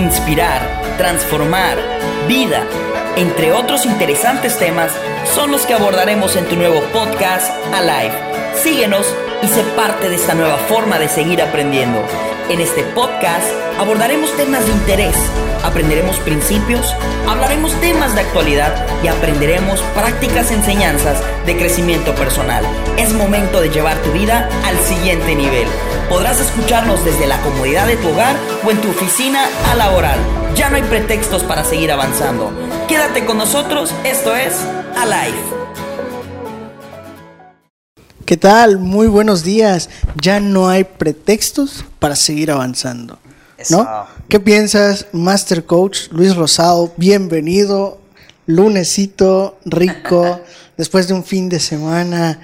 inspirar, transformar, vida, entre otros interesantes temas, son los que abordaremos en tu nuevo podcast Alive. Síguenos y sé parte de esta nueva forma de seguir aprendiendo. En este podcast abordaremos temas de interés, aprenderemos principios, hablaremos temas de actualidad y aprenderemos prácticas enseñanzas de crecimiento personal. Es momento de llevar tu vida al siguiente nivel. Podrás escucharnos desde la comodidad de tu hogar o en tu oficina a la oral. Ya no hay pretextos para seguir avanzando. Quédate con nosotros, esto es Alive. ¿Qué tal? Muy buenos días. Ya no hay pretextos para seguir avanzando. ¿No? ¿Qué piensas, Master Coach Luis Rosado? Bienvenido. Lunesito rico, después de un fin de semana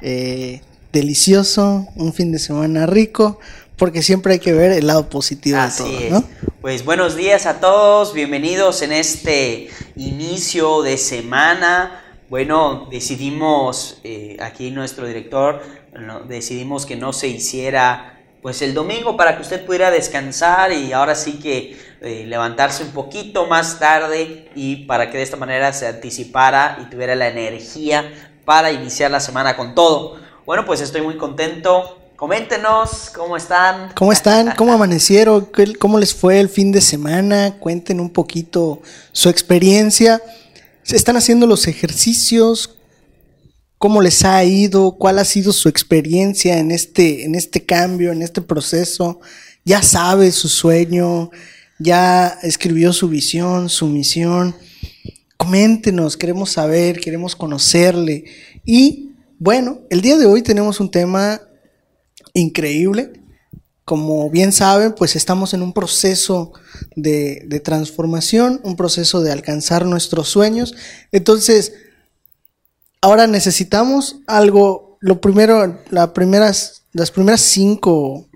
eh, delicioso, un fin de semana rico, porque siempre hay que ver el lado positivo de todo, ¿no? Pues buenos días a todos, bienvenidos en este inicio de semana bueno, decidimos, eh, aquí nuestro director, decidimos que no se hiciera pues el domingo para que usted pudiera descansar y ahora sí que eh, levantarse un poquito más tarde y para que de esta manera se anticipara y tuviera la energía para iniciar la semana con todo. Bueno, pues estoy muy contento. Coméntenos cómo están. ¿Cómo están? ¿Cómo amanecieron? ¿Cómo les fue el fin de semana? Cuenten un poquito su experiencia. ¿Se están haciendo los ejercicios? ¿Cómo les ha ido? ¿Cuál ha sido su experiencia en este, en este cambio, en este proceso? ¿Ya sabe su sueño? ¿Ya escribió su visión, su misión? Coméntenos, queremos saber, queremos conocerle. Y bueno, el día de hoy tenemos un tema increíble como bien saben, pues estamos en un proceso de, transformación, un proceso de alcanzar nuestros sueños. Entonces, ahora necesitamos algo, lo primero, primeras, las primeras cinco,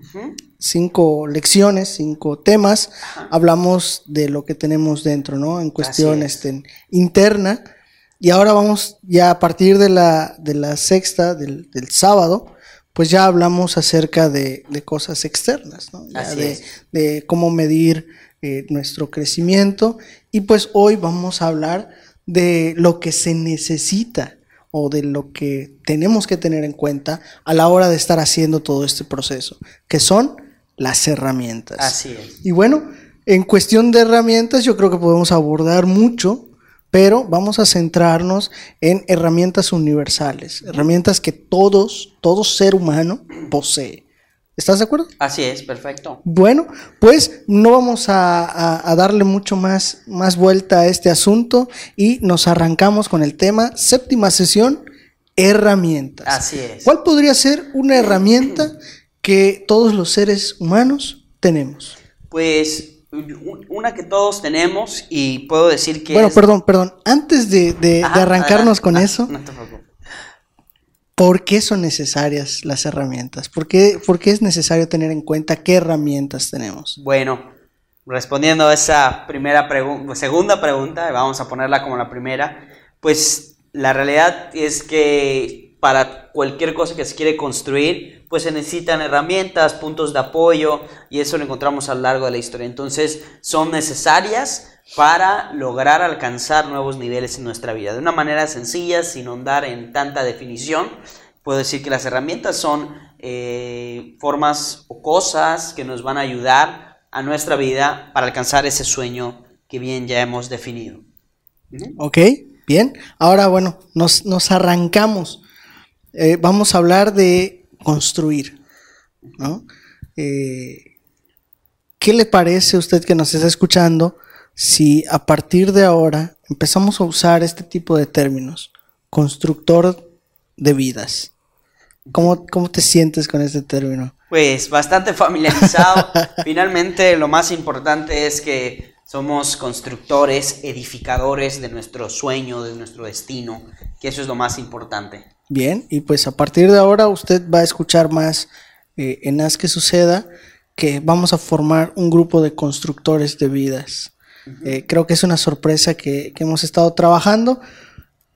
cinco lecciones, cinco temas, hablamos de lo que tenemos dentro, ¿no? En cuestión este, interna. Y ahora vamos ya a partir de la, de la sexta, del, del sábado, pues ya hablamos acerca de, cosas externas, ¿no? de, cómo medir eh, nuestro crecimiento. Y pues hoy vamos a hablar de lo que se necesita o de lo que tenemos que tener en cuenta a la hora de estar haciendo todo este proceso, que son las herramientas. Así es. Y bueno, en cuestión de herramientas yo creo que podemos abordar mucho pero vamos a centrarnos en herramientas universales, herramientas que todos, todo ser humano posee. ¿Estás de acuerdo? Así es, perfecto. Bueno, pues no vamos a, darle mucho más, más vuelta a este asunto y nos arrancamos con el tema, séptima sesión, herramientas. Así es. ¿Cuál podría ser una herramienta que todos los seres humanos tenemos? Pues una que todos tenemos y puedo decir que... Bueno, perdón, perdón. Antes de, arrancarnos con eso, ¿por qué son necesarias las herramientas? ¿Por qué, ¿Por qué es necesario tener en cuenta qué herramientas tenemos? Bueno, respondiendo a esa primera pregunta, segunda pregunta, vamos a ponerla como la primera, pues la realidad es que para cualquier cosa que se quiere construir, pues se necesitan herramientas, puntos de apoyo y eso lo encontramos a lo largo de la historia. Entonces son necesarias para lograr alcanzar nuevos niveles en nuestra vida. De una manera sencilla, sin andar en tanta definición, puedo decir que las herramientas son eh, formas o cosas que nos van a ayudar a nuestra vida para alcanzar ese sueño que bien ya hemos definido. Ok, bien. Ahora, bueno, nos, arrancamos. Eh, vamos a hablar de construir. ¿no? Eh, ¿Qué le parece a usted que nos está escuchando si a partir de ahora empezamos a usar este tipo de términos? Constructor de vidas. ¿Cómo, cómo te sientes con este término? Pues bastante familiarizado. Finalmente lo más importante es que somos constructores, edificadores de nuestro sueño, de nuestro destino, que eso es lo más importante. Bien, y pues a partir de ahora usted va a escuchar más eh, en Haz que suceda que vamos a formar un grupo de constructores de vidas. Eh, creo que es una sorpresa que, que, hemos estado trabajando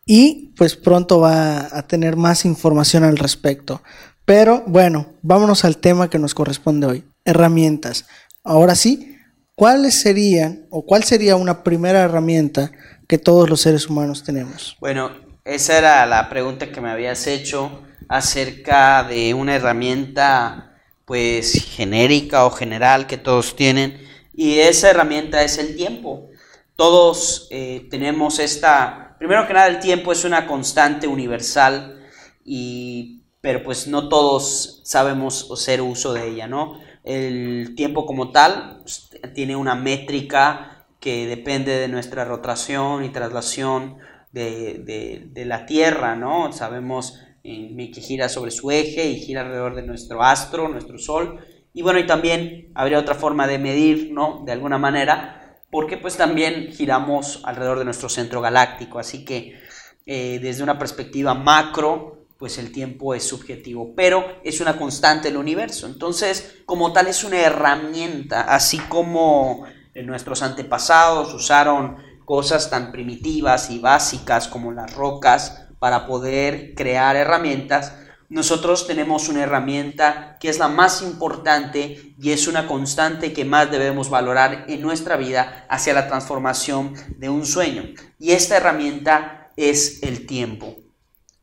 y pues pronto va a tener más información al respecto. Pero bueno, vámonos al tema que nos corresponde hoy, herramientas. Ahora sí, ¿cuáles serían o cuál sería una primera herramienta que todos los seres humanos tenemos? Bueno, esa era la pregunta que me habías hecho acerca de una herramienta pues genérica o general que todos tienen y esa herramienta es el tiempo. Todos eh, tenemos esta, primero que nada el tiempo es una constante universal y pero pues no todos sabemos hacer uso de ella, ¿no? El tiempo como tal pues, tiene una métrica que depende de nuestra rotación y traslación de, de la Tierra, ¿no? Sabemos que gira sobre su eje y gira alrededor de nuestro astro, nuestro Sol. Y bueno, y también habría otra forma de medir, ¿no? De alguna manera, porque pues también giramos alrededor de nuestro centro galáctico. Así que eh, desde una perspectiva macro, pues el tiempo es subjetivo, pero es una constante del universo. Entonces, como tal, es una herramienta, así como nuestros antepasados usaron cosas tan primitivas y básicas como las rocas para poder crear herramientas, nosotros tenemos una herramienta que es la más importante y es una constante que más debemos valorar en nuestra vida hacia la transformación de un sueño. Y esta herramienta es el tiempo.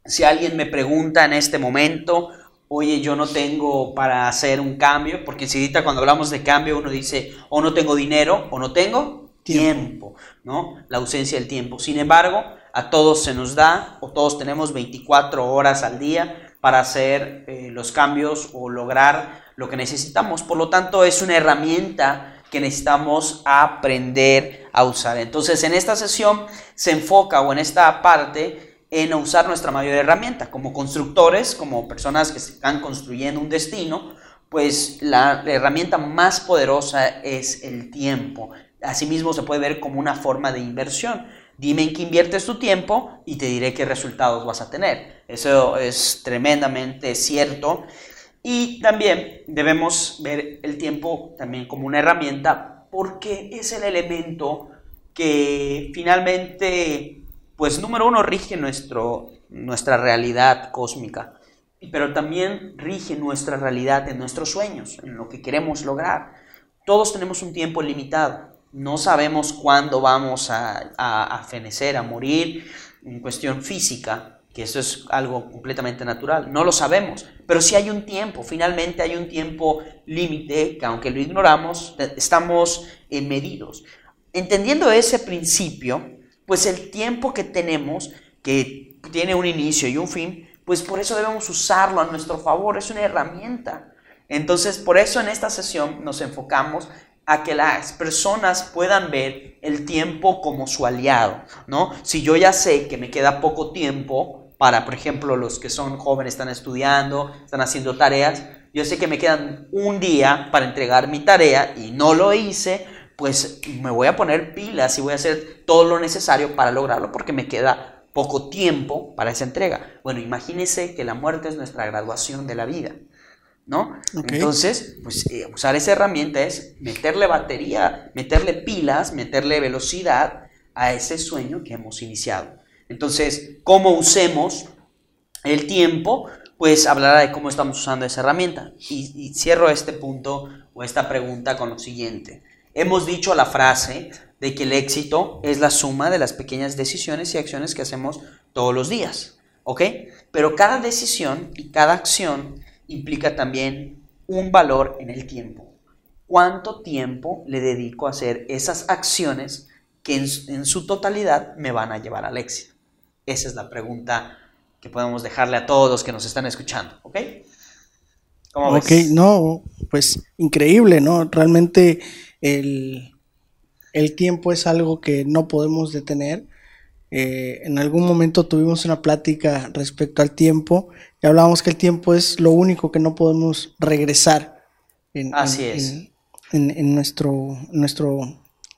Si alguien me pregunta en este momento, oye, yo no tengo para hacer un cambio, porque si cuando hablamos de cambio uno dice, o no tengo dinero o no tengo tiempo, ¿no? La ausencia del tiempo. Sin embargo, a todos se nos da o todos tenemos 24 horas al día para hacer eh, los cambios o lograr lo que necesitamos. Por lo tanto, es una herramienta que necesitamos aprender a usar. Entonces, en esta sesión se enfoca o en esta parte en usar nuestra mayor herramienta. Como constructores, como personas que están construyendo un destino, pues la herramienta más poderosa es el tiempo. Asimismo, se puede ver como una forma de inversión. Dime en qué inviertes tu tiempo y te diré qué resultados vas a tener. Eso es tremendamente cierto. Y también debemos ver el tiempo también como una herramienta porque es el elemento que finalmente, pues número uno, rige nuestro, nuestra realidad cósmica, pero también rige nuestra realidad en nuestros sueños, en lo que queremos lograr. Todos tenemos un tiempo limitado no sabemos cuándo vamos a, a, fenecer, a morir en cuestión física, que eso es algo completamente natural, no lo sabemos, pero sí hay un tiempo, finalmente hay un tiempo límite que aunque lo ignoramos, estamos medidos. Entendiendo ese principio, pues el tiempo que tenemos, que tiene un inicio y un fin, pues por eso debemos usarlo a nuestro favor, es una herramienta. Entonces, por eso en esta sesión nos enfocamos a que las personas puedan ver el tiempo como su aliado, ¿no? Si yo ya sé que me queda poco tiempo para, por ejemplo, los que son jóvenes, están estudiando, están haciendo tareas, yo sé que me quedan un día para entregar mi tarea y no lo hice, pues me voy a poner pilas y voy a hacer todo lo necesario para lograrlo porque me queda poco tiempo para esa entrega. Bueno, imagínese que la muerte es nuestra graduación de la vida. ¿No? Entonces, pues eh, usar esa herramienta es meterle batería, meterle pilas, meterle velocidad a ese sueño que hemos iniciado. Entonces, ¿cómo usemos el tiempo? Pues hablará de cómo estamos usando esa herramienta. Y, y cierro este punto o esta pregunta con lo siguiente. Hemos dicho la frase de que el éxito es la suma de las pequeñas decisiones y acciones que hacemos todos los días, ¿ok? Pero cada decisión y cada acción implica también un valor en el tiempo. ¿Cuánto tiempo le dedico a hacer esas acciones que en, su totalidad me van a llevar al éxito? Esa es la pregunta que podemos dejarle a todos los que nos están escuchando, ¿ok? ¿Cómo ok, no, pues increíble, ¿no? Realmente el, el tiempo es algo que no podemos detener eh, en algún momento tuvimos una plática respecto al tiempo y hablábamos que el tiempo es lo único que no podemos regresar en, en, nuestro, nuestro,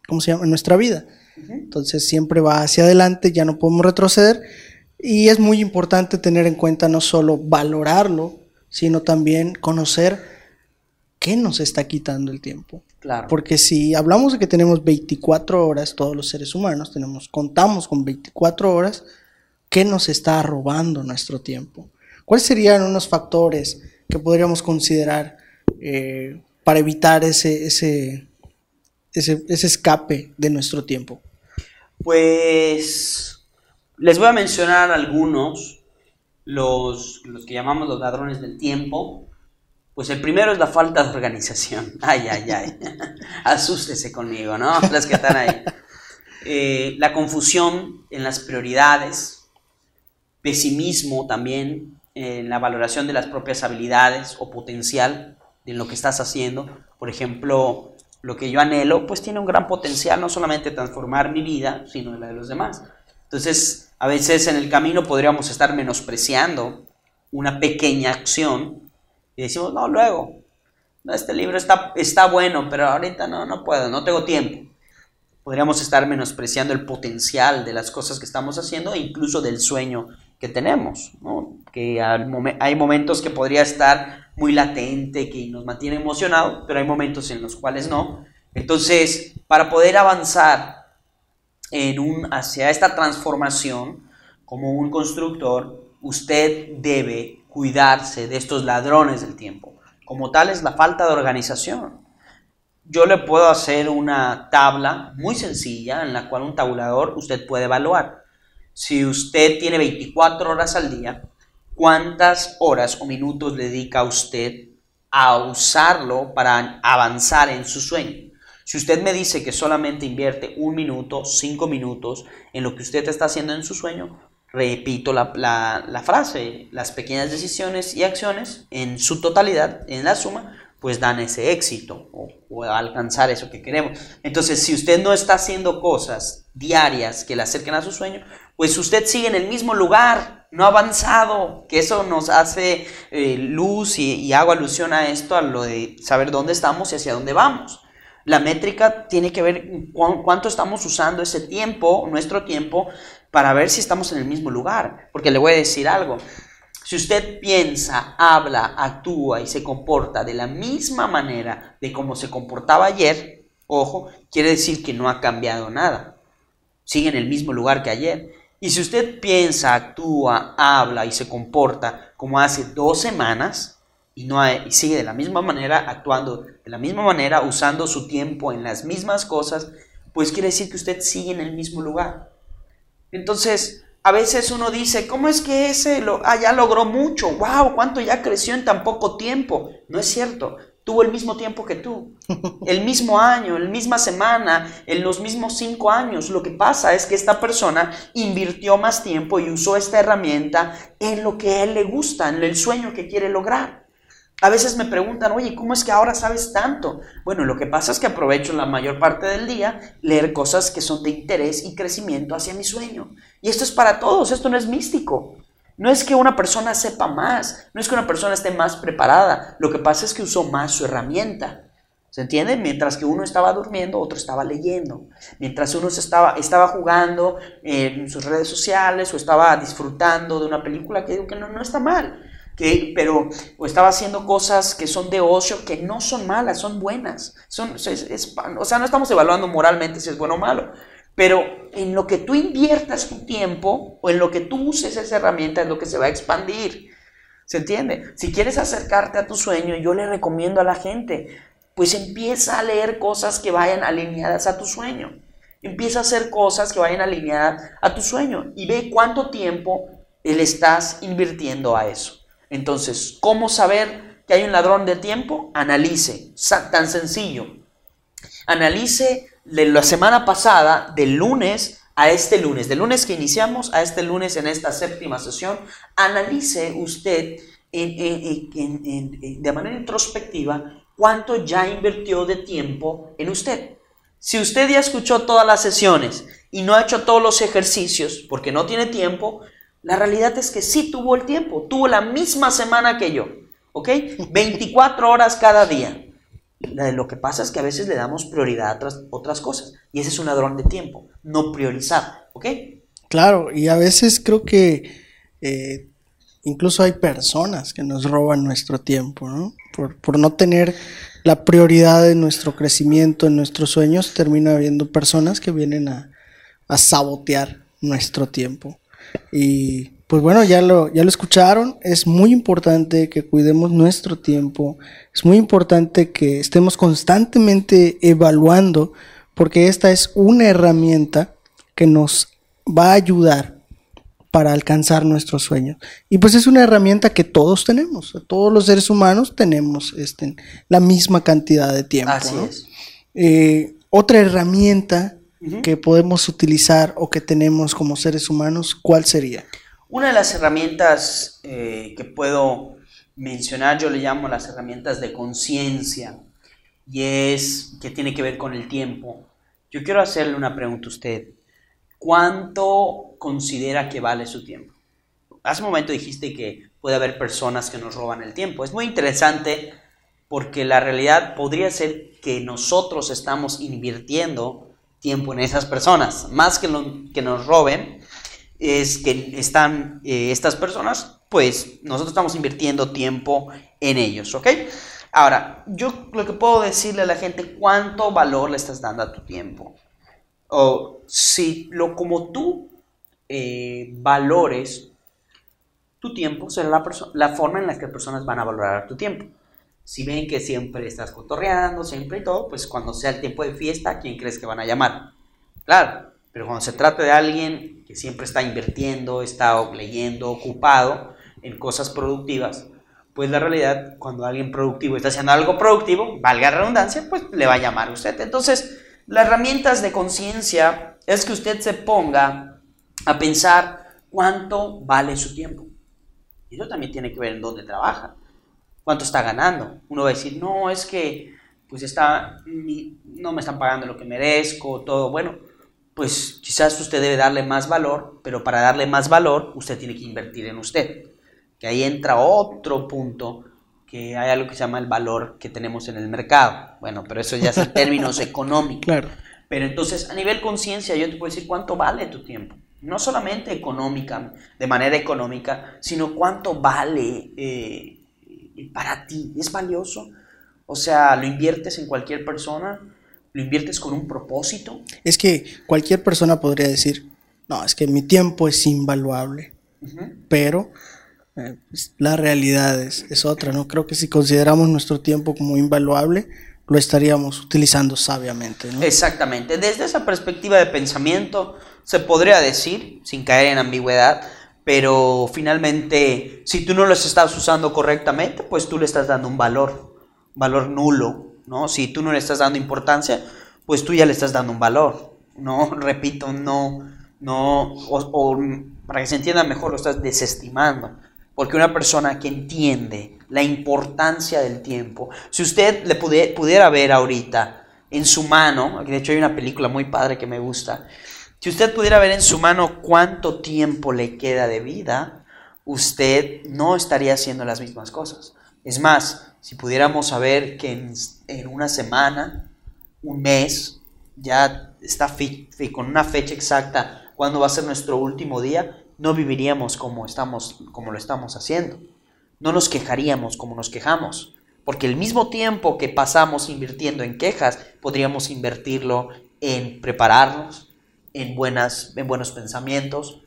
¿cómo se llama? En nuestra vida. Entonces siempre va hacia adelante, ya no podemos retroceder y es muy importante tener en cuenta no solo valorarlo, sino también conocer qué nos está quitando el tiempo. Porque si hablamos de que tenemos 24 horas, todos los seres humanos tenemos, contamos con 24 horas, ¿qué nos está robando nuestro tiempo? ¿Cuáles serían unos factores que podríamos considerar eh, para evitar ese, ese, ese, ese escape de nuestro tiempo? Pues les voy a mencionar algunos, los, los que llamamos los ladrones del tiempo. Pues el primero es la falta de organización. Ay, ay, ay. Asústese conmigo, ¿no? Las que están ahí. Eh, la confusión en las prioridades, pesimismo también en la valoración de las propias habilidades o potencial de lo que estás haciendo. Por ejemplo, lo que yo anhelo, pues tiene un gran potencial, no solamente transformar mi vida, sino la de los demás. Entonces, a veces en el camino podríamos estar menospreciando una pequeña acción y decimos, no, luego, no, este libro está, está bueno, pero ahorita no, no puedo, no tengo tiempo. Podríamos estar menospreciando el potencial de las cosas que estamos haciendo incluso del sueño que tenemos, que hay momentos que podría estar muy latente, que nos mantiene emocionado, pero hay momentos en los cuales no. Entonces, para poder avanzar en un, hacia esta transformación como un constructor, usted debe cuidarse de estos ladrones del tiempo. Como tal es la falta de organización. Yo le puedo hacer una tabla muy sencilla en la cual un tabulador usted puede evaluar. Si usted tiene 24 horas al día, ¿cuántas horas o minutos dedica usted a usarlo para avanzar en su sueño? Si usted me dice que solamente invierte un minuto, cinco minutos en lo que usted está haciendo en su sueño, repito la, frase, las pequeñas decisiones y acciones en su totalidad, en la suma, pues dan ese éxito o, alcanzar eso que queremos. Entonces, si usted no está haciendo cosas diarias que le acerquen a su sueño, pues usted sigue en el mismo lugar, no ha avanzado, que eso nos hace eh, luz y, hago alusión a esto, a lo de saber dónde estamos y hacia dónde vamos. La métrica tiene que ver cuánto estamos usando ese tiempo, nuestro tiempo, para ver si estamos en el mismo lugar. Porque le voy a decir algo. Si usted piensa, habla, actúa y se comporta de la misma manera de como se comportaba ayer, ojo, quiere decir que no ha cambiado nada. Sigue en el mismo lugar que ayer. Y si usted piensa, actúa, habla y se comporta como hace dos semanas y, no sigue de la misma manera, actuando de la misma manera, usando su tiempo en las mismas cosas, pues quiere decir que usted sigue en el mismo lugar. Entonces, a veces uno dice, ¿cómo es que ese lo, ah, ya logró mucho? ¡Wow! ¿Cuánto ya creció en tan poco tiempo? No es cierto tuvo el mismo tiempo que tú, el mismo año, la misma semana, en los mismos cinco años. Lo que pasa es que esta persona invirtió más tiempo y usó esta herramienta en lo que a él le gusta, en el sueño que quiere lograr. A veces me preguntan, oye, ¿cómo es que ahora sabes tanto? Bueno, lo que pasa es que aprovecho la mayor parte del día leer cosas que son de interés y crecimiento hacia mi sueño. Y esto es para todos, esto no es místico. No es que una persona sepa más, no es que una persona esté más preparada, lo que pasa es que usó más su herramienta. ¿Se entiende? Mientras que uno estaba durmiendo, otro estaba leyendo. Mientras uno estaba, estaba jugando en sus redes sociales o estaba disfrutando de una película que digo que no, no está mal. Que, pero o estaba haciendo cosas que son de ocio, que no son malas, son buenas. Son, o sea, no estamos evaluando moralmente si es bueno o malo. Pero en lo que tú inviertas tu tiempo o en lo que tú uses esa herramienta es lo que se va a expandir. ¿Se entiende? Si quieres acercarte a tu sueño, yo le recomiendo a la gente, pues empieza a leer cosas que vayan alineadas a tu sueño. Empieza a hacer cosas que vayan alineadas a tu sueño y ve cuánto tiempo le estás invirtiendo a eso. Entonces, ¿cómo saber que hay un ladrón de tiempo? Analice, tan sencillo. Analice la semana pasada, del lunes a este lunes, del lunes que iniciamos a este lunes en esta séptima sesión, analice usted de manera introspectiva cuánto ya invirtió de tiempo en usted. Si usted ya escuchó todas las sesiones y no ha hecho todos los ejercicios porque no tiene tiempo, la realidad es que sí tuvo el tiempo, tuvo la misma semana que yo, ¿ok? 24 horas cada día. Lo que pasa es que a veces le damos prioridad a otras, cosas y ese es un ladrón de tiempo, no priorizar, ¿ok? Claro, y a veces creo que eh, incluso hay personas que nos roban nuestro tiempo, ¿no? Por, no tener la prioridad de nuestro crecimiento, en nuestros sueños, termina habiendo personas que vienen a sabotear nuestro tiempo. Y Pues bueno, ya lo, ya lo escucharon. Es muy importante que cuidemos nuestro tiempo. Es muy importante que estemos constantemente evaluando, porque esta es una herramienta que nos va a ayudar para alcanzar nuestros sueños. Y pues es una herramienta que todos tenemos. Todos los seres humanos tenemos este, la misma cantidad de tiempo. Así es. Eh, otra herramienta que podemos utilizar o que tenemos como seres humanos, ¿cuál sería? Una de las herramientas eh, que puedo mencionar, yo le llamo las herramientas de conciencia, y es que tiene que ver con el tiempo. Yo quiero hacerle una pregunta a usted. ¿Cuánto considera que vale su tiempo? Hace un momento dijiste que puede haber personas que nos roban el tiempo. Es muy interesante porque la realidad podría ser que nosotros estamos invirtiendo tiempo en esas personas. Más que, lo, que nos roben, es que están eh, estas personas, pues nosotros estamos invirtiendo tiempo en ellos, ¿ok? Ahora, yo lo que puedo decirle a la gente, ¿cuánto valor le estás dando a tu tiempo? O si lo como tú eh, valores tu tiempo, será la, la forma en la que personas van a valorar tu tiempo. Si ven que siempre estás cotorreando, siempre y todo, pues cuando sea el tiempo de fiesta, ¿quién crees que van a llamar? Claro, pero cuando se trata de alguien que siempre está invirtiendo, está leyendo, ocupado en cosas productivas, pues la realidad, cuando alguien productivo está haciendo algo productivo, valga redundancia, pues le va a llamar a usted. Entonces, las herramientas de conciencia es que usted se ponga a pensar cuánto vale su tiempo. Y eso también tiene que ver en dónde trabaja, cuánto está ganando. Uno va a decir, no, es que pues está, no me están pagando lo que merezco, todo. Bueno, pues quizás usted debe darle más valor, pero para darle más valor usted tiene que invertir en usted. Que ahí entra otro punto, que hay algo que se llama el valor que tenemos en el mercado. Bueno, pero eso ya es en términos económicos. Claro. Pero entonces, a nivel conciencia, yo te puedo decir cuánto vale tu tiempo. No solamente económica, de manera económica, sino cuánto vale eh, para ti. ¿Es valioso? O sea, ¿lo inviertes en cualquier persona? ¿Lo inviertes con un propósito? Es que cualquier persona podría decir, no, es que mi tiempo es invaluable, pero eh, pues, la realidad es, es, otra, ¿no? Creo que si consideramos nuestro tiempo como invaluable, lo estaríamos utilizando sabiamente, ¿no? Exactamente. Desde esa perspectiva de pensamiento, se podría decir, sin caer en ambigüedad, pero finalmente, si tú no los estás usando correctamente, pues tú le estás dando un valor, valor nulo ¿no? Si tú no le estás dando importancia, pues tú ya le estás dando un valor, ¿no? Repito, no, no, o, para que se entienda mejor, lo estás desestimando. Porque una persona que entiende la importancia del tiempo, si usted le pudiera, ver ahorita en su mano, de hecho hay una película muy padre que me gusta, si usted pudiera ver en su mano cuánto tiempo le queda de vida, usted no estaría haciendo las mismas cosas. Es más, si pudiéramos saber que en, una semana, un mes, ya está con una fecha exacta cuándo va a ser nuestro último día, no viviríamos como, estamos, como lo estamos haciendo. No nos quejaríamos como nos quejamos. Porque el mismo tiempo que pasamos invirtiendo en quejas, podríamos invertirlo en prepararnos, en, buenas, en buenos pensamientos.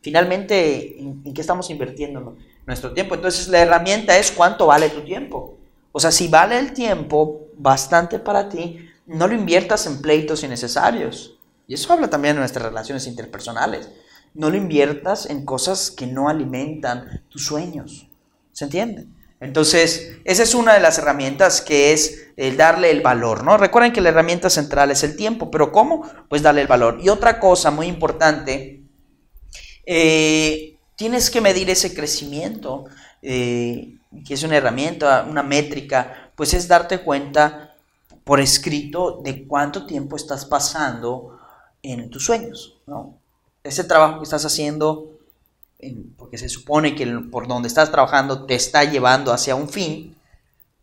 Finalmente, ¿en, en qué estamos invirtiendo? nuestro tiempo. Entonces la herramienta es cuánto vale tu tiempo. O sea, si vale el tiempo bastante para ti, no lo inviertas en pleitos innecesarios. Y eso habla también de nuestras relaciones interpersonales. No lo inviertas en cosas que no alimentan tus sueños. ¿Se entiende? Entonces, esa es una de las herramientas que es el darle el valor, ¿no? Recuerden que la herramienta central es el tiempo, pero ¿cómo? Pues darle el valor. Y otra cosa muy importante, eh, tienes que medir ese crecimiento, eh, que es una herramienta, una métrica, pues es darte cuenta por escrito de cuánto tiempo estás pasando en tus sueños, ¿no? Ese trabajo que estás haciendo, porque se supone que por donde estás trabajando te está llevando hacia un fin,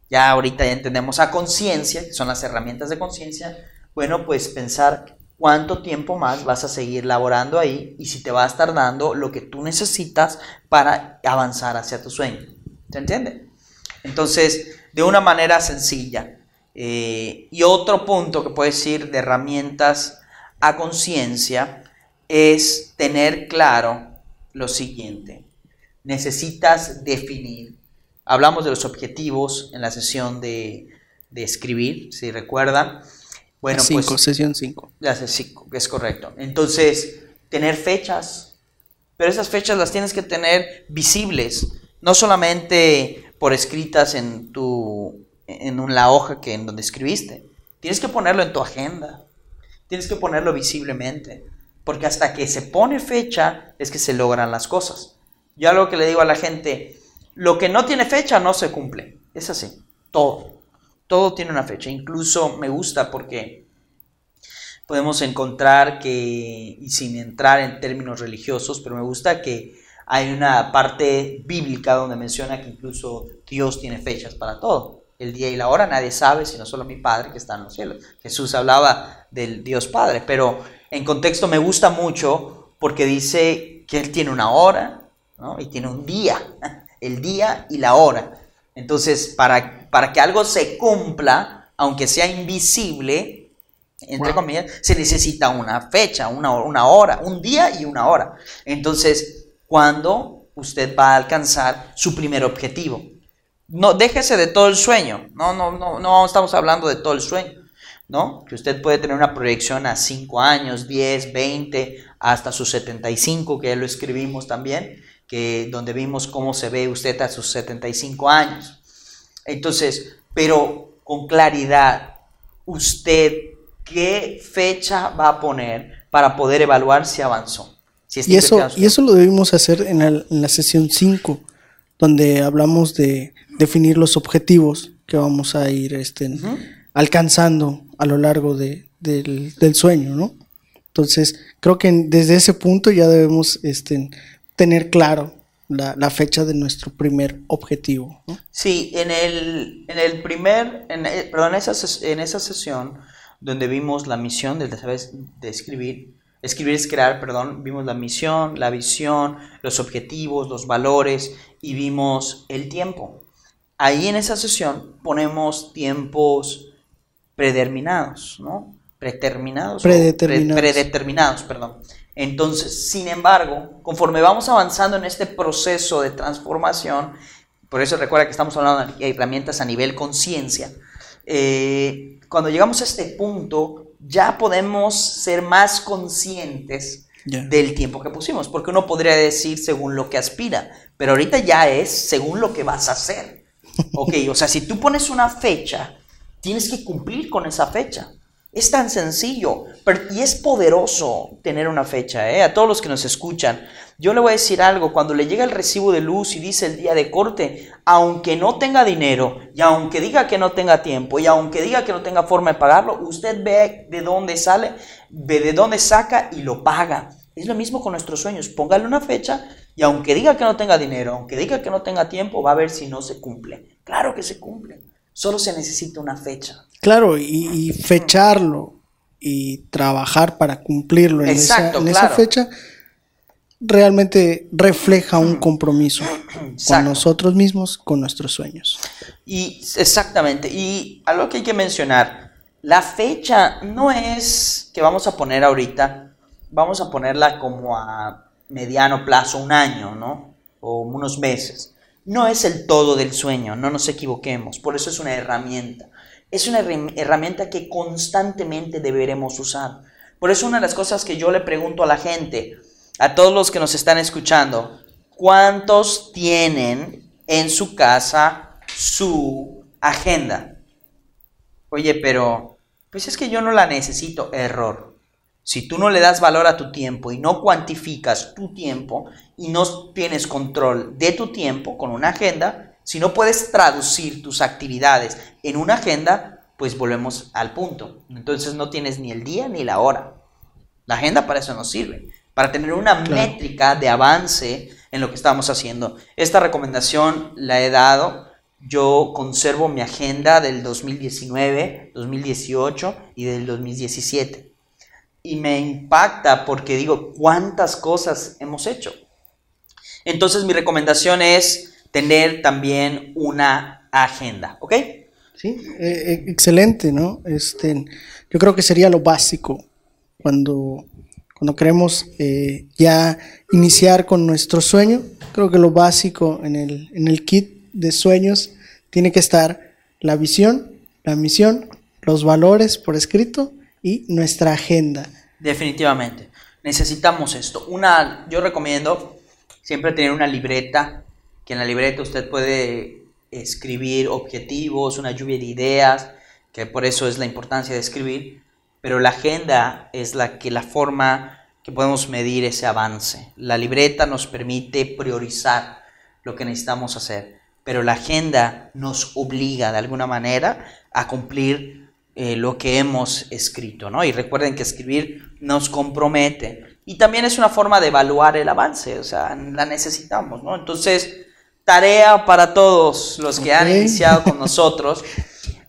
ya ahorita ya entendemos a conciencia, que son las herramientas de conciencia, bueno, pues pensar cuánto tiempo más vas a seguir laborando ahí y si te va a estar dando lo que tú necesitas para avanzar hacia tu sueño. ¿Se entiende? Entonces, de una manera sencilla. Eh, y otro punto que puedes decir de herramientas a conciencia es tener claro lo siguiente. Necesitas definir. Hablamos de los objetivos en la sesión de, de escribir, si recuerdan. Bueno, cinco, pues, sesión 5. Ya cinco, es correcto. Entonces, tener fechas, pero esas fechas las tienes que tener visibles, no solamente por escritas en tu en la hoja que en donde escribiste. Tienes que ponerlo en tu agenda. Tienes que ponerlo visiblemente, porque hasta que se pone fecha es que se logran las cosas. Yo algo que le digo a la gente, lo que no tiene fecha no se cumple. Es así, todo. Todo tiene una fecha. Incluso me gusta porque podemos encontrar que, y sin entrar en términos religiosos, pero me gusta que hay una parte bíblica donde menciona que incluso Dios tiene fechas para todo. El día y la hora nadie sabe, sino solo mi Padre que está en los cielos. Jesús hablaba del Dios Padre, pero en contexto me gusta mucho porque dice que Él tiene una hora y tiene un día, el día y la hora. Entonces, para, para que algo se cumpla, aunque sea invisible, entre comillas, se necesita una fecha, una, una hora, un día y una hora. Entonces, ¿cuándo usted va a alcanzar su primer objetivo? No, déjese de todo el sueño. No, no, no, no estamos hablando de todo el sueño. ¿No? Que usted puede tener una proyección a 5 años, 10, 20, hasta sus 75, que ya lo escribimos también que donde vimos cómo se ve usted a sus 75 años. Entonces, pero con claridad, usted qué fecha va a poner para poder evaluar si avanzó. y, eso, y eso lo debimos hacer en, la sesión 5, donde hablamos de definir los objetivos que vamos a ir este, alcanzando a lo largo de, del, sueño, ¿no? Entonces, creo que desde ese punto ya debemos este, tener claro la, fecha de nuestro primer objetivo. Sí, en el, en el primer, en, perdón, esa, en esa sesión donde vimos la misión de, de escribir, escribir es crear, perdón, vimos la misión, la visión, los objetivos, los valores y vimos el tiempo. Ahí en esa sesión ponemos tiempos predeterminados, ¿no? Predeterminados. Predeterminados. predeterminados, perdón. Entonces, sin embargo, conforme vamos avanzando en este proceso de transformación, por eso recuerda que estamos hablando de herramientas a nivel conciencia, eh, cuando llegamos a este punto, ya podemos ser más conscientes del tiempo que pusimos, porque uno podría decir según lo que aspira, pero ahorita ya es según lo que vas a hacer. Ok, o sea, si tú pones una fecha, tienes que cumplir con esa fecha. Es tan sencillo y es poderoso tener una fecha. ¿eh? A todos los que nos escuchan, yo le voy a decir algo. Cuando le llega el recibo de luz y dice el día de corte, aunque no tenga dinero y aunque diga que no tenga tiempo y aunque diga que no tenga forma de pagarlo, usted ve de dónde sale, ve de dónde saca y lo paga. Es lo mismo con nuestros sueños. Póngale una fecha y aunque diga que no tenga dinero, aunque diga que no tenga tiempo, va a ver si no se cumple. Claro que se cumple. Solo se necesita una fecha. Claro, y, fecharlo y trabajar para cumplirlo en, esa, fecha realmente refleja un compromiso con nosotros mismos, con nuestros sueños. Y exactamente, y algo que hay que mencionar, la fecha no es que vamos a poner ahorita, vamos a ponerla como a mediano plazo, un año, ¿no? O unos meses no es el todo del sueño, no nos equivoquemos, por eso es una herramienta. Es una herramienta que constantemente deberemos usar. Por eso una de las cosas que yo le pregunto a la gente, a todos los que nos están escuchando, ¿cuántos tienen en su casa su agenda? Oye, pero, pues es que yo no la necesito. Error. Si tú no le das valor a tu tiempo y no cuantificas tu tiempo y no tienes control de tu tiempo con una agenda, si no puedes traducir tus actividades en una agenda, pues volvemos al punto. Entonces no tienes ni el día ni la hora. La agenda para eso nos sirve, para tener una métrica de avance en lo que estamos haciendo. Esta recomendación la he dado. Yo conservo mi agenda del 2019, 2018 y del 2017 y me impacta porque digo, ¿cuántas cosas hemos hecho? Entonces mi recomendación es tener también una agenda, ¿ok? Sí, eh, eh, excelente, ¿no? Este, yo creo que sería lo básico cuando, cuando queremos eh, ya iniciar con nuestro sueño, creo que lo básico en el, en el kit de sueños tiene que estar la visión, la misión, los valores por escrito y nuestra agenda. Definitivamente. Necesitamos esto. Una, yo recomiendo siempre tener una libreta, que en la libreta usted puede escribir objetivos, una lluvia de ideas, que por eso es la importancia de escribir, pero la agenda es la que la forma que podemos medir ese avance. La libreta nos permite priorizar lo que necesitamos hacer, pero la agenda nos obliga de alguna manera a cumplir eh, lo que hemos escrito, ¿no? Y recuerden que escribir nos compromete y también es una forma de evaluar el avance, o sea, la necesitamos, ¿no? Entonces, tarea para todos los que han iniciado con nosotros,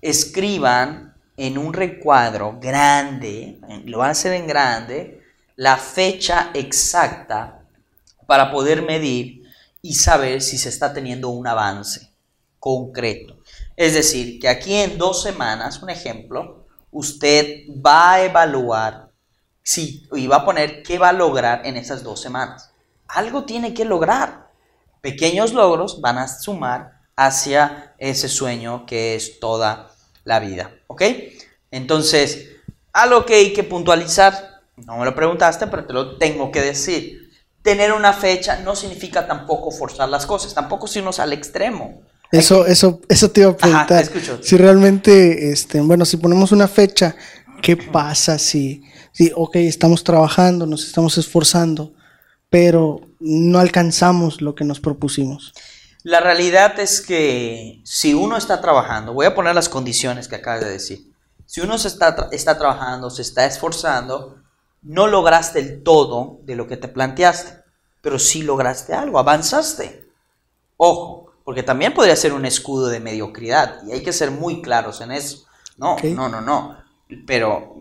escriban en un recuadro grande, lo van a hacer en grande, la fecha exacta para poder medir y saber si se está teniendo un avance concreto. Es decir, que aquí en dos semanas, un ejemplo, usted va a evaluar si, y va a poner qué va a lograr en esas dos semanas. Algo tiene que lograr. Pequeños logros van a sumar hacia ese sueño que es toda la vida. ¿Ok? Entonces, algo que hay que puntualizar, no me lo preguntaste, pero te lo tengo que decir. Tener una fecha no significa tampoco forzar las cosas, tampoco irnos al extremo. Eso, eso, eso te iba a preguntar. si realmente, este, bueno, si ponemos una fecha, ¿qué pasa si, si, ok, estamos trabajando, nos estamos esforzando, pero no alcanzamos lo que nos propusimos? La realidad es que si uno está trabajando, voy a poner las condiciones que acabas de decir. Si uno se está, está trabajando, se está esforzando, no lograste el todo de lo que te planteaste, pero sí lograste algo, avanzaste. Ojo, porque también podría ser un escudo de mediocridad y hay que ser muy claros en eso. No, no, no, no. Pero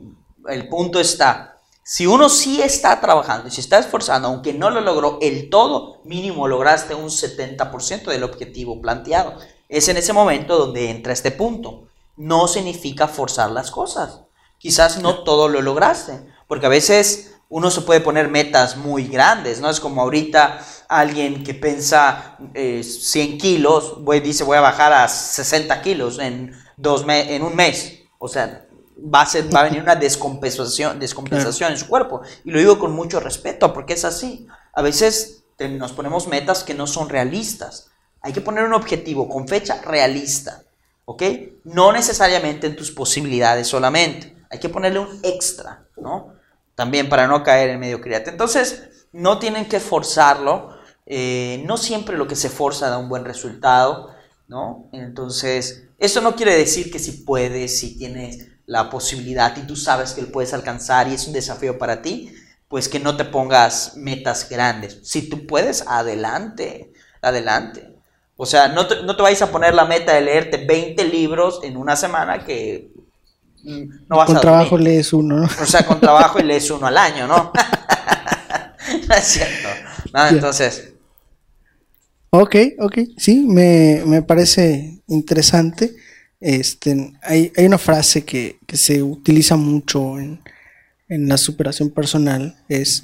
el punto está, si uno sí está trabajando y se está esforzando, aunque no lo logró el todo, mínimo lograste un 70% del objetivo planteado. Es en ese momento donde entra este punto. No significa forzar las cosas. Quizás no todo lo lograste, porque a veces uno se puede poner metas muy grandes, ¿no? Es como ahorita alguien que piensa 100 eh, kilos, dice voy a bajar a 60 kilos en, dos en un mes. O sea, va a, va a venir una descompensación, descompensación en su cuerpo. Y lo digo con mucho respeto, porque es así. A veces nos ponemos metas que no son realistas. Hay que poner un objetivo con fecha realista, ¿ok? No necesariamente en tus posibilidades solamente. Hay que ponerle un extra, ¿no? También para no caer en mediocridad. Entonces, no tienen que forzarlo. Eh, no siempre lo que se forza da un buen resultado, ¿no? Entonces, eso no quiere decir que si puedes, si tienes la posibilidad y tú sabes que lo puedes alcanzar y es un desafío para ti, pues que no te pongas metas grandes. Si tú puedes, adelante, adelante. O sea, no te, no te vayas a poner la meta de leerte 20 libros en una semana que no vas con trabajo lees uno, ¿no? O sea, con trabajo y lees uno al año, ¿no? no es cierto. entonces... Ok, ok, sí, me, me parece interesante. Este, hay, una frase que, se utiliza mucho en, la superación personal, es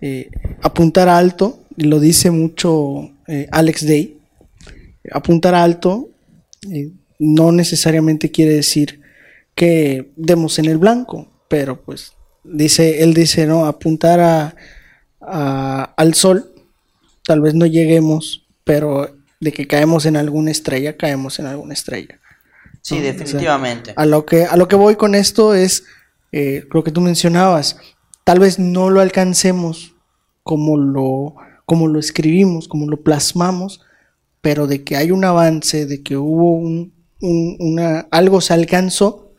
eh, apuntar alto, y lo dice mucho eh, Alex Day, apuntar alto eh, no necesariamente quiere decir que demos en el blanco, pero pues dice, él dice, no, apuntar a, al sol, tal vez no lleguemos, pero de que caemos en alguna estrella, caemos en alguna estrella. Sí, definitivamente. a, lo que, a lo que voy con esto es eh, lo que tú mencionabas. Tal vez no lo alcancemos como lo, como lo escribimos, como lo plasmamos, pero de que hay un avance, de que hubo un, una, algo se alcanzó,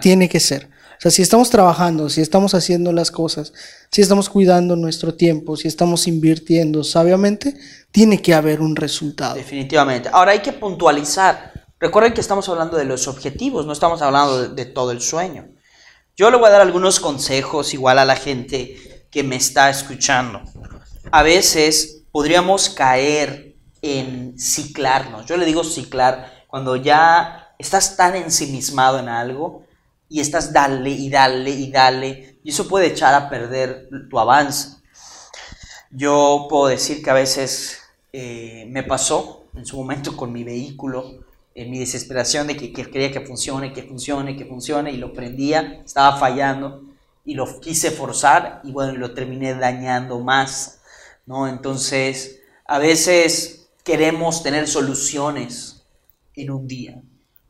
tiene que ser. O sea, si estamos trabajando, si estamos haciendo las cosas, si estamos cuidando nuestro tiempo, si estamos invirtiendo sabiamente, tiene que haber un resultado. Definitivamente. Ahora hay que puntualizar Recuerden que estamos hablando de los objetivos, no estamos hablando de, todo el sueño. Yo le voy a dar algunos consejos igual a la gente que me está escuchando. A veces podríamos caer en ciclarnos. Yo le digo ciclar cuando ya estás tan ensimismado en algo y estás dale y dale y dale Y eso puede echar a perder tu avance. Yo puedo decir que a veces eh, me pasó en su momento con mi vehículo, en mi desesperación de que, que, quería que funcione, que funcione, que funcione, y lo prendía, estaba fallando, y lo quise forzar, y bueno, lo terminé dañando más, ¿no? Entonces, a veces queremos tener soluciones en un día.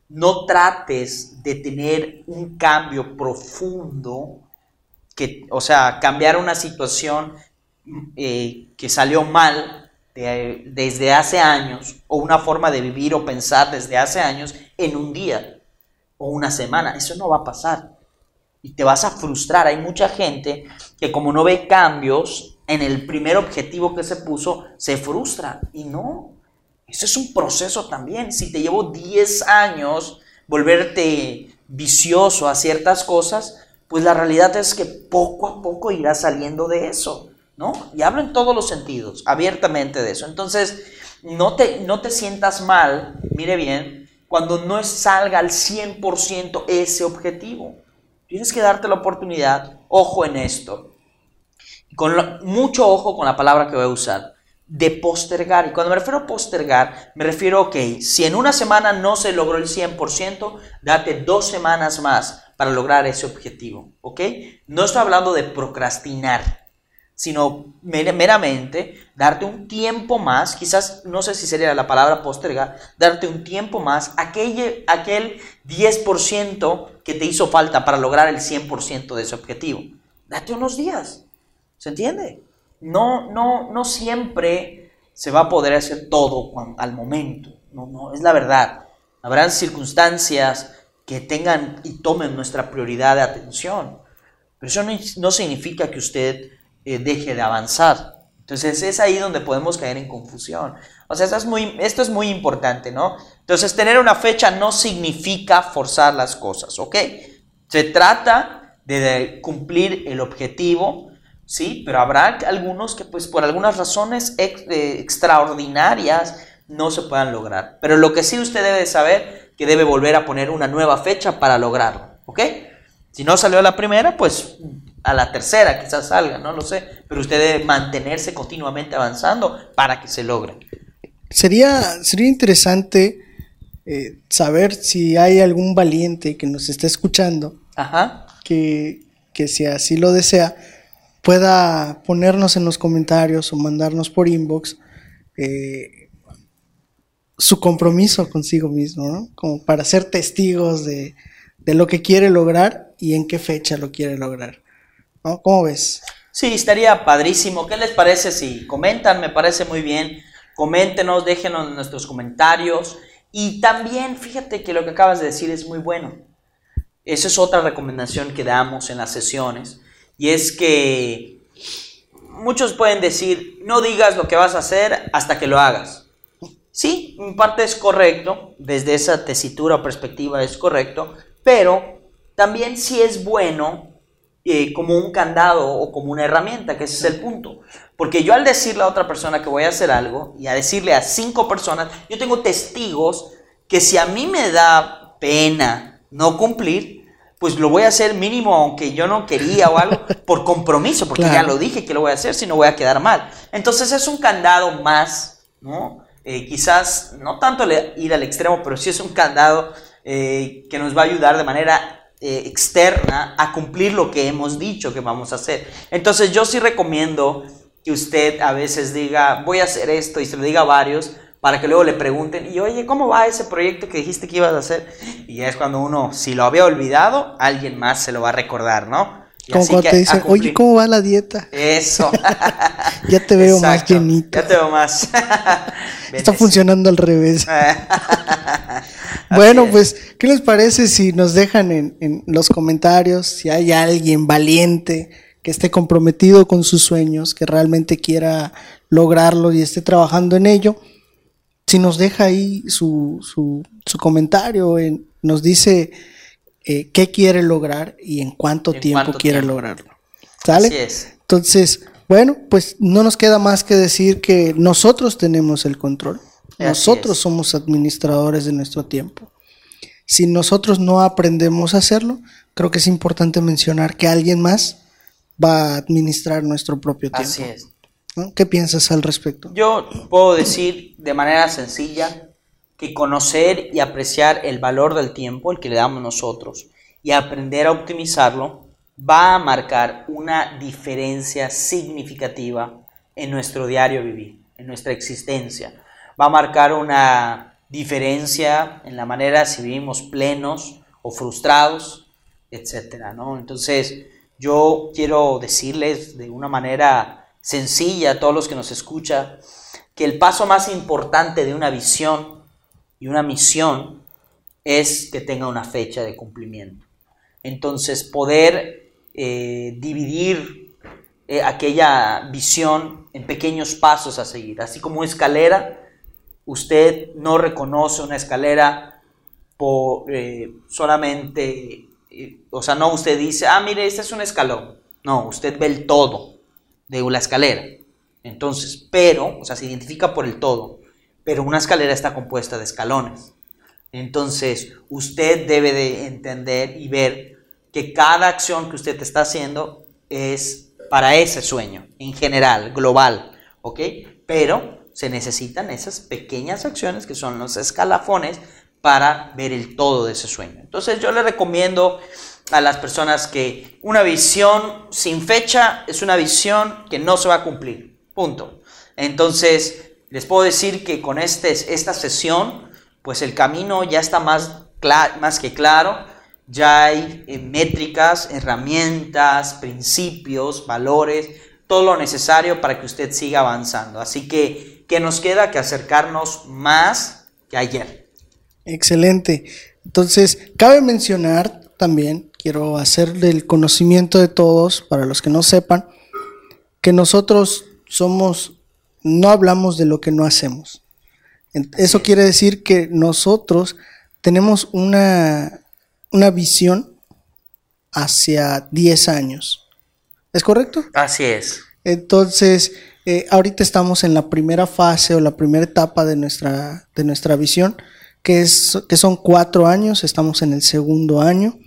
No trates de tener un cambio profundo, que, o sea, cambiar una situación eh, que salió mal desde hace años, o una forma de vivir o pensar desde hace años, en un día o una semana. Eso no va a pasar. Y te vas a frustrar. Hay mucha gente que como no ve cambios en el primer objetivo que se puso, se frustra. Y no, eso es un proceso también. Si te llevo 10 años volverte vicioso a ciertas cosas, pues la realidad es que poco a poco irás saliendo de eso. ¿no? Y hablo en todos los sentidos, abiertamente de eso. Entonces, no te, no te sientas mal, mire bien, cuando no salga al 100% ese objetivo. Tienes que darte la oportunidad, ojo en esto, con mucho ojo con la palabra que voy a usar, de postergar. Y cuando me refiero a postergar, me refiero, ok, si en una semana no se logró el 100%, date dos semanas más para lograr ese objetivo, ¿ok? No estoy hablando de procrastinar, sino meramente darte un tiempo más, quizás no sé si sería la palabra postergar, darte un tiempo más, aquel, aquel 10% que te hizo falta para lograr el 100% de ese objetivo. Date unos días, ¿se entiende? No, no, no siempre se va a poder hacer todo al momento, no, no, es la verdad. Habrán circunstancias que tengan y tomen nuestra prioridad de atención, pero eso no, significa que usted eh, deje de avanzar. Entonces es ahí donde podemos caer en confusión. O sea, esto es, muy, esto es muy importante, ¿no? Entonces tener una fecha no significa forzar las cosas, ¿ok? Se trata de cumplir el objetivo, ¿sí? Pero habrá algunos que pues por algunas razones eh, extraordinarias no se puedan lograr. Pero lo que sí usted debe saber que debe volver a poner una nueva fecha para lograrlo, ¿ok? Si no salió la primera, pues a la tercera quizás salga, no lo sé, pero usted debe mantenerse continuamente avanzando para que se logre. Sería, sería interesante eh, saber si hay algún valiente que nos esté escuchando, Que, que si así lo desea, pueda ponernos en los comentarios o mandarnos por inbox eh, su compromiso consigo mismo, ¿no? Como para ser testigos de, de lo que quiere lograr y en qué fecha lo quiere lograr. ¿Cómo ves? Sí, estaría padrísimo. ¿Qué les parece si comentan? Me parece muy bien. Coméntenos, déjenos nuestros comentarios. Y también, fíjate que lo que acabas de decir es muy bueno. Esa es otra recomendación que damos en las sesiones. Y es que muchos pueden decir, no digas lo que vas a hacer hasta que lo hagas. Sí, en parte es correcto, desde esa tesitura o perspectiva es correcto, pero también sí es bueno eh, como un candado o como una herramienta, que ese es el punto. Porque yo al decirle a otra persona que voy a hacer algo y a decirle a cinco personas, yo tengo testigos que si a mí me da pena no cumplir, pues lo voy a hacer mínimo aunque yo no quería o algo, por compromiso, porque ya lo dije que lo voy a hacer, si no voy a quedar mal. Entonces es un candado más, ¿no? Eh, quizás no tanto ir al extremo, pero sí es un candado eh, que nos va a ayudar de manera eh, externa a cumplir lo que hemos dicho que vamos a hacer. Entonces yo sí recomiendo que usted a veces diga, voy a hacer esto y se lo diga a varios para que luego le pregunten, y oye, ¿cómo va ese proyecto que dijiste que ibas a hacer? Y es cuando uno, si lo había olvidado, alguien más se lo va a recordar, ¿no? Como cuando te dicen, oye, ¿cómo va la dieta? Eso. ya te veo más llenito. Ya te veo más. Está funcionando al revés. bueno, pues, ¿qué les parece si nos dejan en, los comentarios si hay alguien valiente que esté comprometido con sus sueños, que realmente quiera lograrlo y esté trabajando en ello? Si nos deja ahí su, su, su comentario, en, nos dice eh, qué quiere lograr y en cuánto tiempo quiere lograrlo. ¿Sale? Así es. Entonces, bueno, pues no nos queda más que decir que nosotros tenemos el control. nosotros somos administradores de nuestro tiempo. Si nosotros no aprendemos a hacerlo, creo que es importante mencionar que alguien más va a administrar nuestro propio tiempo. Así es. ¿Qué piensas al respecto? Yo puedo decir de manera sencilla que conocer y apreciar el valor del tiempo, el que le damos nosotros, y aprender a optimizarlo, va a marcar una diferencia significativa en nuestro diario vivir, en nuestra existencia. Va a marcar una diferencia en la manera si vivimos plenos o frustrados, etcétera, ¿no? Entonces, yo quiero decirles de una manera sencilla a todos los que nos escuchan que el paso más importante de una visión y una misión es que tenga una fecha de cumplimiento. Entonces, poder eh, dividir eh, aquella visión en pequeños pasos a seguir, así como escalera, usted no reconoce una escalera por eh, solamente, o sea, no usted dice, ah, mire, este es un escalón. No, usted ve el todo de la escalera. Entonces, pero, o sea, se identifica por el todo, pero una escalera está compuesta de escalones. Entonces, usted debe de entender y ver que cada acción que usted está haciendo es para ese sueño, en general, global, ¿ok? Pero se necesitan esas pequeñas acciones que son los escalafones para ver el todo de ese sueño. Entonces yo le recomiendo a las personas que una visión sin fecha es una visión que no se va a cumplir. Punto. Entonces les puedo decir que con este, esta sesión, pues el camino ya está más, más que claro. Ya hay eh, métricas, herramientas, principios, valores, todo lo necesario para que usted siga avanzando. Así que, ¿qué nos queda? Que acercarnos más que ayer. Excelente. Entonces, cabe mencionar también, quiero hacerle el conocimiento de todos, para los que no sepan, que nosotros somos, no hablamos de lo que no hacemos. Eso quiere decir que nosotros tenemos una, una visión hacia 10 años. ¿Es correcto? Así es. Entonces, eh, ahorita estamos en la primera fase o la primera etapa de nuestra, de nuestra visión, que, es, que son cuatro años, estamos en el segundo año,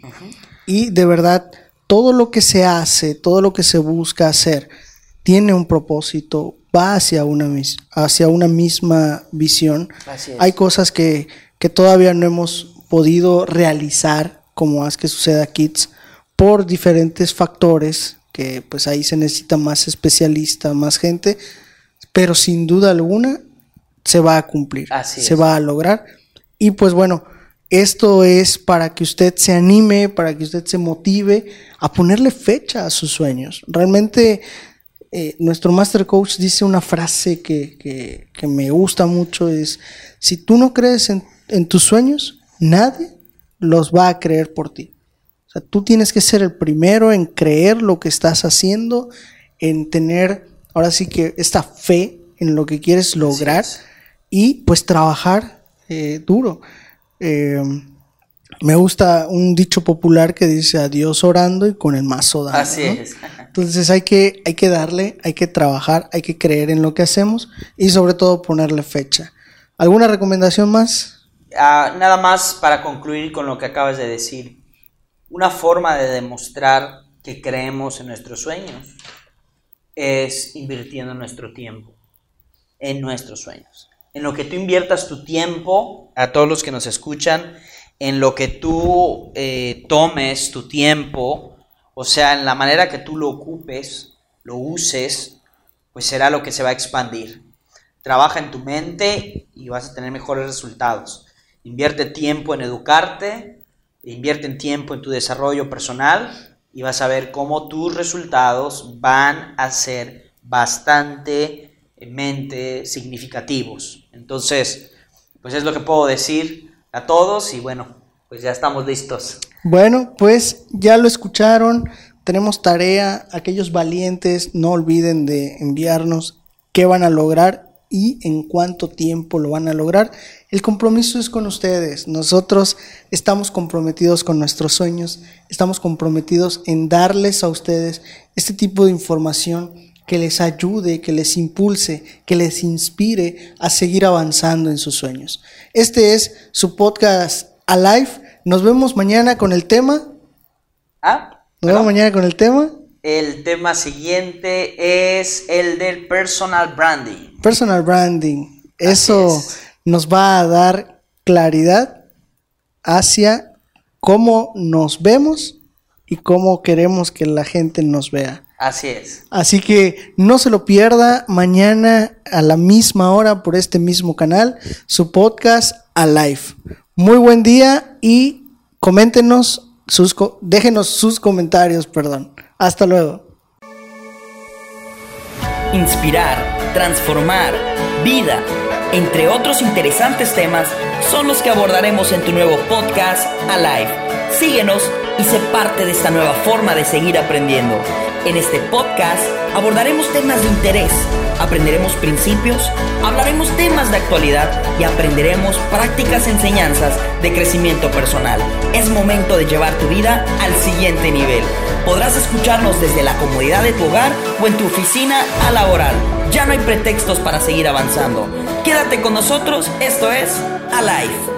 y de verdad, todo lo que se hace, todo lo que se busca hacer, tiene un propósito, va hacia una, hacia una misma visión. Hay cosas que, que todavía no hemos podido realizar, como haz que suceda Kids, por diferentes factores que pues ahí se necesita más especialista, más gente, pero sin duda alguna se va a cumplir, se va a lograr. Y pues bueno, esto es para que usted se anime, para que usted se motive a ponerle fecha a sus sueños. Realmente eh, nuestro Master Coach dice una frase que, me gusta mucho, es, si tú no crees en, en tus sueños, nadie los va a creer por ti. O sea, tú tienes que ser el primero en creer lo que estás haciendo, en tener ahora sí que esta fe en lo que quieres lograr y pues trabajar eh, duro. Eh, me gusta un dicho popular que dice a Dios orando y con el mazo dando. Así es. Entonces hay que, hay que darle, hay que trabajar, hay que creer en lo que hacemos y sobre todo ponerle fecha. ¿Alguna recomendación más? Ah, nada más para concluir con lo que acabas de decir. Una forma de demostrar que creemos en nuestros sueños es invirtiendo nuestro tiempo en nuestros sueños. En lo que tú inviertas tu tiempo, a todos los que nos escuchan, en lo que tú eh, tomes tu tiempo, o sea, en la manera que tú lo ocupes, lo uses, pues será lo que se va a expandir. Trabaja en tu mente y vas a tener mejores resultados. Invierte tiempo en educarte, invierte en tiempo en tu desarrollo personal y vas a ver cómo tus resultados van a ser bastante mente significativos. Entonces, pues es lo que puedo decir a todos y bueno, pues ya estamos listos. Bueno, pues ya lo escucharon, tenemos tarea, aquellos valientes no olviden de enviarnos qué van a lograr y en cuánto tiempo lo van a lograr. El compromiso es con ustedes. Nosotros estamos comprometidos con nuestros sueños, estamos comprometidos en darles a ustedes este tipo de información que les ayude, que les impulse, que les inspire a seguir avanzando en sus sueños. Este es su podcast Alive. Nos vemos mañana con el tema. ¿Ah? Nos vemos mañana con el tema. El tema siguiente es el del personal branding. Personal branding. Eso nos va a dar claridad hacia cómo nos vemos y cómo queremos que la gente nos vea. Así es. Así que no se lo pierda mañana a la misma hora por este mismo canal, su podcast Alive. Muy buen día y coméntenos sus déjenos sus comentarios, perdón. Hasta luego. Inspirar, transformar, vida, entre otros interesantes temas, son los que abordaremos en tu nuevo podcast Alive. Síguenos y sé parte de esta nueva forma de seguir aprendiendo. En este podcast abordaremos temas de interés, aprenderemos principios, hablaremos temas de actualidad y aprenderemos prácticas enseñanzas de crecimiento personal. Es momento de llevar tu vida al siguiente nivel. Podrás escucharnos desde la comodidad de tu hogar o en tu oficina a laboral. Ya no hay pretextos para seguir avanzando. Quédate con nosotros, esto es Alive.